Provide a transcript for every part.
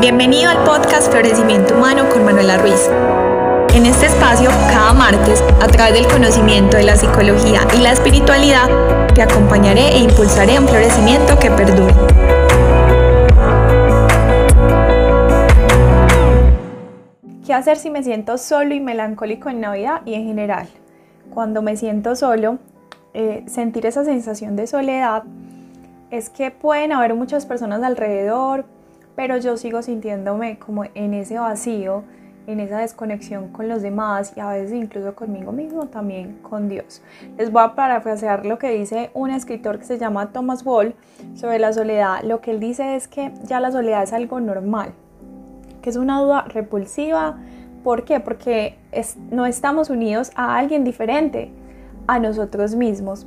Bienvenido al podcast Florecimiento Humano con Manuela Ruiz. En este espacio, cada martes, a través del conocimiento de la psicología y la espiritualidad, te acompañaré e impulsaré un florecimiento que perdure. ¿Qué hacer si me siento solo y melancólico en Navidad y en general? Cuando me siento solo, eh, sentir esa sensación de soledad es que pueden haber muchas personas alrededor, pero yo sigo sintiéndome como en ese vacío, en esa desconexión con los demás y a veces incluso conmigo mismo, también con Dios. Les voy a parafrasear lo que dice un escritor que se llama Thomas Wall sobre la soledad. Lo que él dice es que ya la soledad es algo normal, que es una duda repulsiva. ¿Por qué? Porque no estamos unidos a alguien diferente a nosotros mismos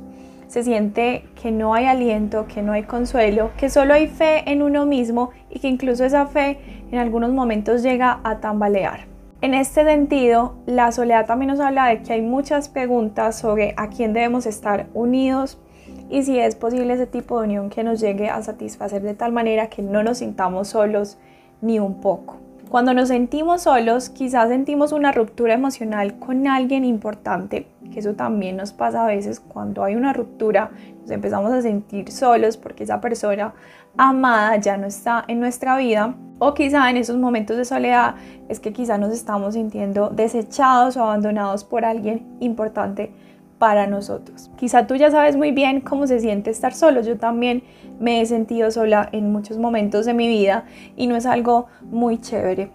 se siente que no hay aliento, que no hay consuelo, que solo hay fe en uno mismo y que incluso esa fe en algunos momentos llega a tambalear. En este sentido, la soledad también nos habla de que hay muchas preguntas sobre a quién debemos estar unidos y si es posible ese tipo de unión que nos llegue a satisfacer de tal manera que no nos sintamos solos ni un poco. Cuando nos sentimos solos, quizás sentimos una ruptura emocional con alguien importante, que eso también nos pasa a veces cuando hay una ruptura, nos empezamos a sentir solos porque esa persona amada ya no está en nuestra vida. O quizá en esos momentos de soledad es que quizá nos estamos sintiendo desechados o abandonados por alguien importante para nosotros. Quizá tú ya sabes muy bien cómo se siente estar solo. Yo también me he sentido sola en muchos momentos de mi vida y no es algo muy chévere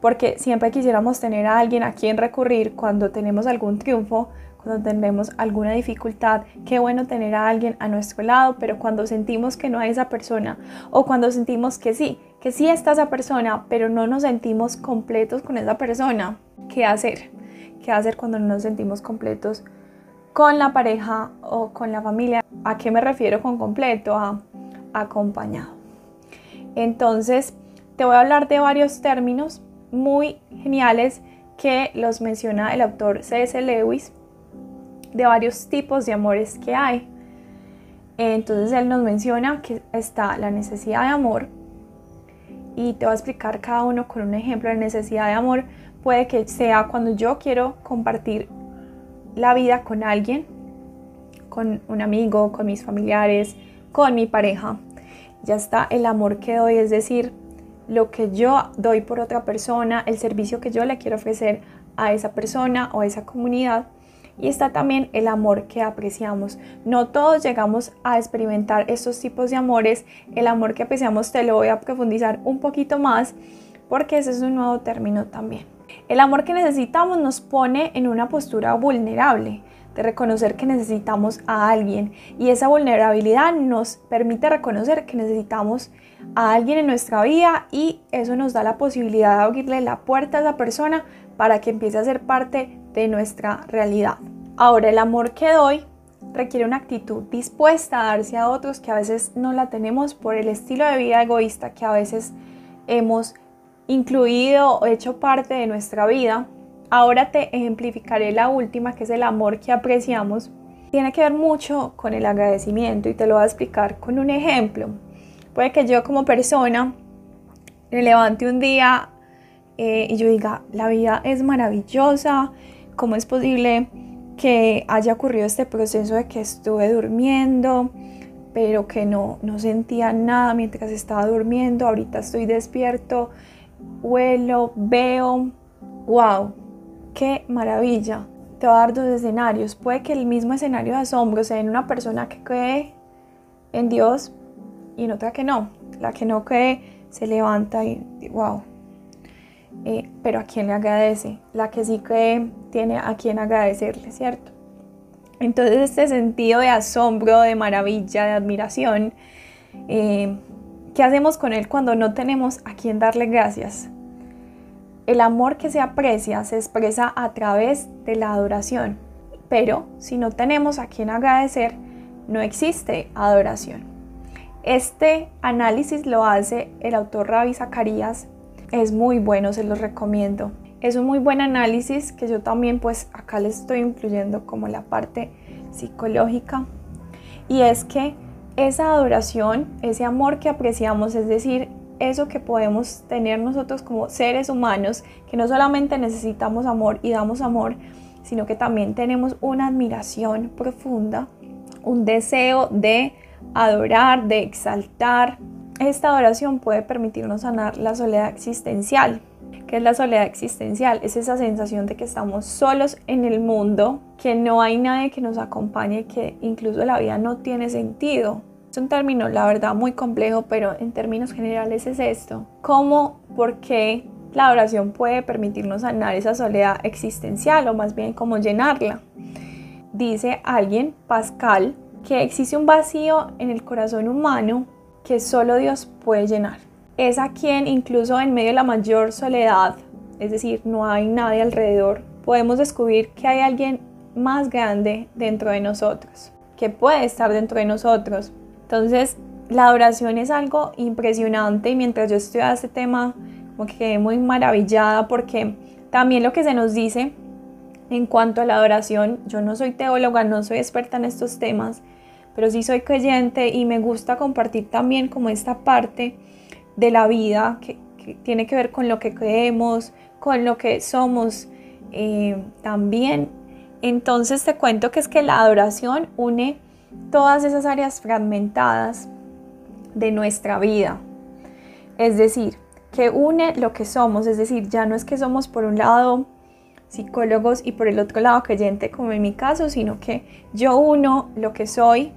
porque siempre quisiéramos tener a alguien a quien recurrir cuando tenemos algún triunfo, cuando tenemos alguna dificultad. Qué bueno tener a alguien a nuestro lado, pero cuando sentimos que no hay esa persona o cuando sentimos que sí, que sí está esa persona, pero no nos sentimos completos con esa persona, ¿qué hacer? ¿Qué hacer cuando no nos sentimos completos con la pareja o con la familia. ¿A qué me refiero con completo? A acompañado. Entonces, te voy a hablar de varios términos muy geniales que los menciona el autor C.S. Lewis, de varios tipos de amores que hay. Entonces él nos menciona que está la necesidad de amor y te voy a explicar cada uno con un ejemplo. La necesidad de amor puede que sea cuando yo quiero compartir la vida con alguien, con un amigo, con mis familiares, con mi pareja. Ya está el amor que doy, es decir, lo que yo doy por otra persona, el servicio que yo le quiero ofrecer a esa persona o a esa comunidad. Y está también el amor que apreciamos. No todos llegamos a experimentar estos tipos de amores. El amor que apreciamos te lo voy a profundizar un poquito más porque ese es un nuevo término también. El amor que necesitamos nos pone en una postura vulnerable, de reconocer que necesitamos a alguien y esa vulnerabilidad nos permite reconocer que necesitamos a alguien en nuestra vida y eso nos da la posibilidad de abrirle la puerta a esa persona para que empiece a ser parte de nuestra realidad. Ahora, el amor que doy requiere una actitud dispuesta a darse a otros que a veces no la tenemos por el estilo de vida egoísta que a veces hemos incluido o hecho parte de nuestra vida. Ahora te ejemplificaré la última, que es el amor que apreciamos. Tiene que ver mucho con el agradecimiento y te lo voy a explicar con un ejemplo. Puede que yo como persona me levante un día eh, y yo diga, la vida es maravillosa, ¿cómo es posible que haya ocurrido este proceso de que estuve durmiendo, pero que no, no sentía nada mientras estaba durmiendo, ahorita estoy despierto, huelo, veo, wow, qué maravilla. Te voy a dar dos escenarios. Puede que el mismo escenario de asombro sea en una persona que cree en Dios y en otra que no. La que no cree se levanta y wow. Eh, pero a quién le agradece. La que sí cree tiene a quién agradecerle, ¿cierto? Entonces este sentido de asombro, de maravilla, de admiración, eh, ¿qué hacemos con él cuando no tenemos a quién darle gracias? El amor que se aprecia se expresa a través de la adoración, pero si no tenemos a quien agradecer, no existe adoración. Este análisis lo hace el autor Ravi Zacarías, es muy bueno, se los recomiendo. Es un muy buen análisis que yo también pues acá le estoy incluyendo como la parte psicológica y es que esa adoración, ese amor que apreciamos, es decir, eso que podemos tener nosotros como seres humanos, que no solamente necesitamos amor y damos amor, sino que también tenemos una admiración profunda, un deseo de adorar, de exaltar. Esta adoración puede permitirnos sanar la soledad existencial. ¿Qué es la soledad existencial? Es esa sensación de que estamos solos en el mundo, que no hay nadie que nos acompañe, que incluso la vida no tiene sentido. Es un término, la verdad, muy complejo, pero en términos generales es esto. ¿Cómo, por qué la oración puede permitirnos sanar esa soledad existencial o más bien cómo llenarla? Dice alguien, Pascal, que existe un vacío en el corazón humano que solo Dios puede llenar. Es a quien incluso en medio de la mayor soledad, es decir, no hay nadie alrededor, podemos descubrir que hay alguien más grande dentro de nosotros, que puede estar dentro de nosotros. Entonces, la adoración es algo impresionante y mientras yo estudiaba este tema, como que quedé muy maravillada porque también lo que se nos dice en cuanto a la adoración, yo no soy teóloga, no soy experta en estos temas, pero sí soy creyente y me gusta compartir también como esta parte de la vida que, tiene que ver con lo que creemos, con lo que somos eh, también. Entonces te cuento que es que la adoración une todas esas áreas fragmentadas de nuestra vida. Es decir, que une lo que somos, es decir, ya no es que somos por un lado psicólogos y por el otro lado creyente como en mi caso, sino que yo uno lo que soy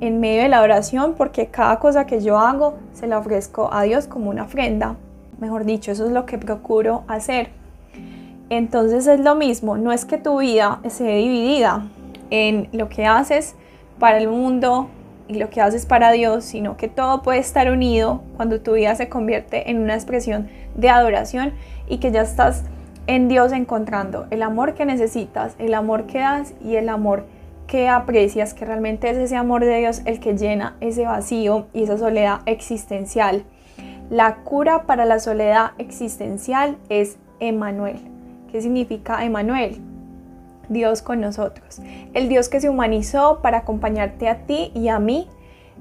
en medio de la oración porque cada cosa que yo hago se la ofrezco a Dios como una ofrenda. Mejor dicho, eso es lo que procuro hacer. Entonces es lo mismo, no es que tu vida esté dividida en lo que haces para el mundo y lo que haces para Dios, sino que todo puede estar unido cuando tu vida se convierte en una expresión de adoración y que ya estás en Dios encontrando el amor que necesitas, el amor que das y el amor que aprecias, que realmente es ese amor de Dios el que llena ese vacío y esa soledad existencial. La cura para la soledad existencial es Emanuel. ¿Qué significa Emanuel? Dios con nosotros. El Dios que se humanizó para acompañarte a ti y a mí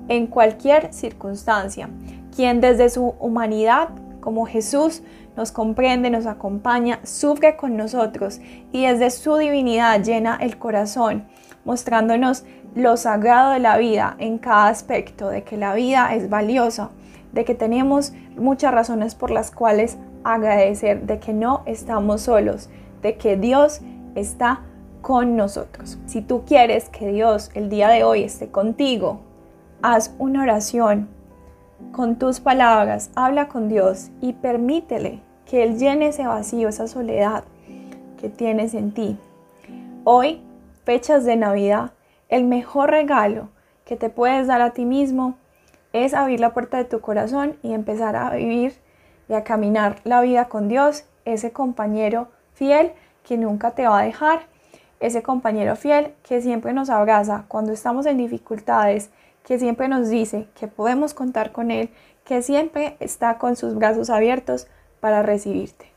en cualquier circunstancia. Quien desde su humanidad, como Jesús, nos comprende, nos acompaña, sufre con nosotros y desde su divinidad llena el corazón mostrándonos lo sagrado de la vida en cada aspecto, de que la vida es valiosa, de que tenemos muchas razones por las cuales agradecer, de que no estamos solos, de que Dios está con nosotros. Si tú quieres que Dios el día de hoy esté contigo, haz una oración con tus palabras, habla con Dios y permítele que Él llene ese vacío, esa soledad que tienes en ti. Hoy fechas de Navidad, el mejor regalo que te puedes dar a ti mismo es abrir la puerta de tu corazón y empezar a vivir y a caminar la vida con Dios, ese compañero fiel que nunca te va a dejar, ese compañero fiel que siempre nos abraza cuando estamos en dificultades, que siempre nos dice que podemos contar con Él, que siempre está con sus brazos abiertos para recibirte.